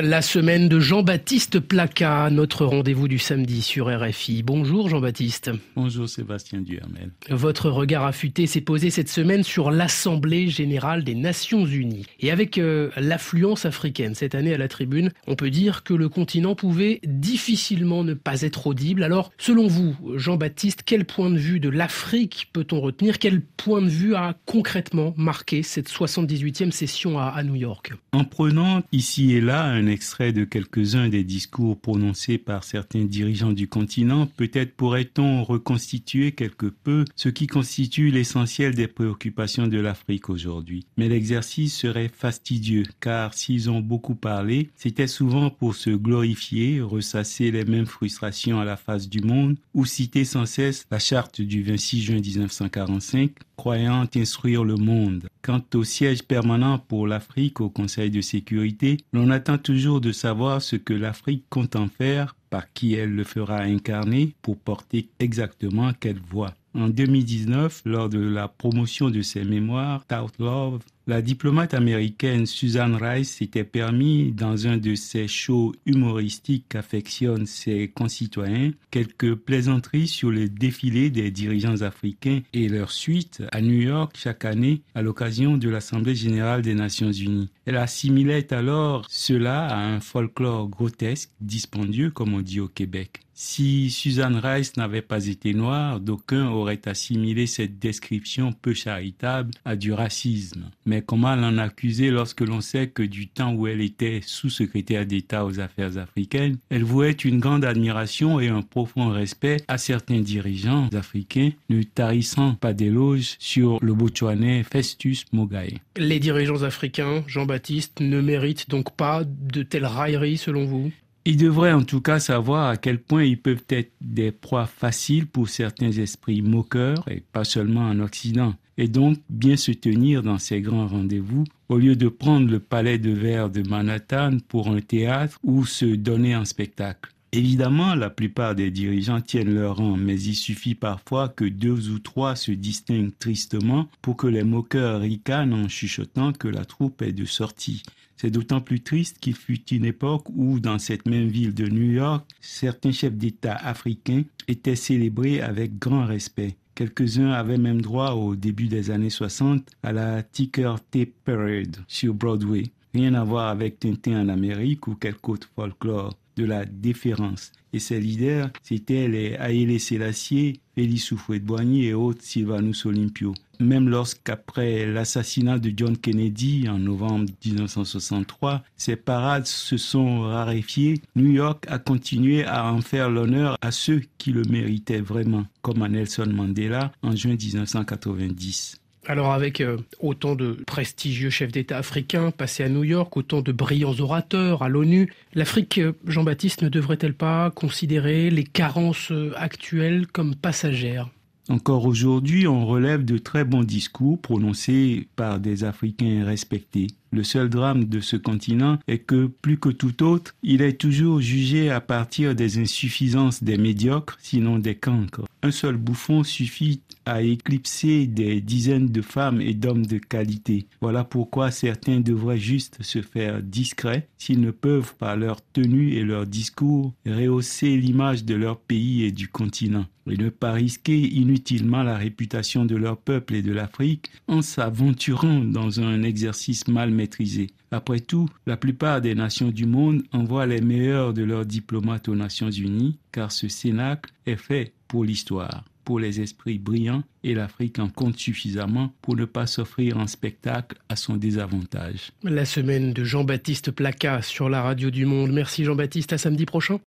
La semaine de Jean-Baptiste Placa, notre rendez-vous du samedi sur RFI. Bonjour Jean-Baptiste. Bonjour Sébastien Duhamel. Votre regard affûté s'est posé cette semaine sur l'Assemblée générale des Nations unies. Et avec euh, l'affluence africaine cette année à la tribune, on peut dire que le continent pouvait difficilement ne pas être audible. Alors, selon vous, Jean-Baptiste, quel point de vue de l'Afrique peut-on retenir? Quel point de vue a concrètement marqué cette 78e session à, à New York? En prenant ici et là un un extrait de quelques-uns des discours prononcés par certains dirigeants du continent, peut-être pourrait-on reconstituer quelque peu ce qui constitue l'essentiel des préoccupations de l'Afrique aujourd'hui. Mais l'exercice serait fastidieux, car s'ils ont beaucoup parlé, c'était souvent pour se glorifier, ressasser les mêmes frustrations à la face du monde, ou citer sans cesse la charte du 26 juin 1945, croyant instruire le monde. Quant au siège permanent pour l'Afrique au Conseil de sécurité, l'on attend toujours de savoir ce que l'Afrique compte en faire, par qui elle le fera incarner, pour porter exactement quelle voix. En 2019, lors de la promotion de ses mémoires, Tout Love, la diplomate américaine Susan Rice s'était permis, dans un de ses shows humoristiques qu'affectionnent ses concitoyens, quelques plaisanteries sur le défilé des dirigeants africains et leur suite à New York chaque année à l'occasion de l'Assemblée générale des Nations unies. Elle assimilait alors cela à un folklore grotesque, dispendieux comme on dit au Québec. Si Susan Rice n'avait pas été noire, d'aucuns auraient assimilé cette description peu charitable à du racisme. Mais comment l'en accuser lorsque l'on sait que du temps où elle était sous-secrétaire d'État aux affaires africaines, elle vouait une grande admiration et un profond respect à certains dirigeants africains, ne tarissant pas d'éloges sur le Botswanais Festus Mogae. Les dirigeants africains, Jean-Baptiste, ne méritent donc pas de telles railleries selon vous? Ils devraient en tout cas savoir à quel point ils peuvent être des proies faciles pour certains esprits moqueurs, et pas seulement en Occident, et donc bien se tenir dans ces grands rendez-vous au lieu de prendre le palais de verre de Manhattan pour un théâtre ou se donner un spectacle. Évidemment, la plupart des dirigeants tiennent leur rang, mais il suffit parfois que deux ou trois se distinguent tristement pour que les moqueurs ricanent en chuchotant que la troupe est de sortie. C'est d'autant plus triste qu'il fut une époque où, dans cette même ville de New York, certains chefs d'État africains étaient célébrés avec grand respect. Quelques-uns avaient même droit au début des années 60 à la Ticker Tape Parade sur Broadway. Rien à voir avec Tintin en Amérique ou quelque autre folklore de la déférence. Et ses leaders, c'étaient les Haïlé Sélassié, Félix Houphouët-Boigny et autres Sylvanus Olympio même lorsqu'après l'assassinat de John Kennedy en novembre 1963, ces parades se sont raréfiées, New York a continué à en faire l'honneur à ceux qui le méritaient vraiment, comme à Nelson Mandela en juin 1990. Alors avec euh, autant de prestigieux chefs d'État africains passés à New York, autant de brillants orateurs à l'ONU, l'Afrique, euh, Jean-Baptiste, ne devrait-elle pas considérer les carences euh, actuelles comme passagères? Encore aujourd'hui, on relève de très bons discours prononcés par des Africains respectés. Le seul drame de ce continent est que, plus que tout autre, il est toujours jugé à partir des insuffisances des médiocres, sinon des cancres. Un seul bouffon suffit à éclipser des dizaines de femmes et d'hommes de qualité. Voilà pourquoi certains devraient juste se faire discrets s'ils ne peuvent par leur tenue et leur discours rehausser l'image de leur pays et du continent et ne pas risquer inutilement la réputation de leur peuple et de l'Afrique en s'aventurant dans un exercice mal Après tout, la plupart des nations du monde envoient les meilleurs de leurs diplomates aux Nations Unies, car ce cénacle est fait pour l'histoire, pour les esprits brillants, et l'Afrique en compte suffisamment pour ne pas s'offrir un spectacle à son désavantage. La semaine de Jean-Baptiste Placa sur la radio du Monde. Merci Jean-Baptiste, à samedi prochain.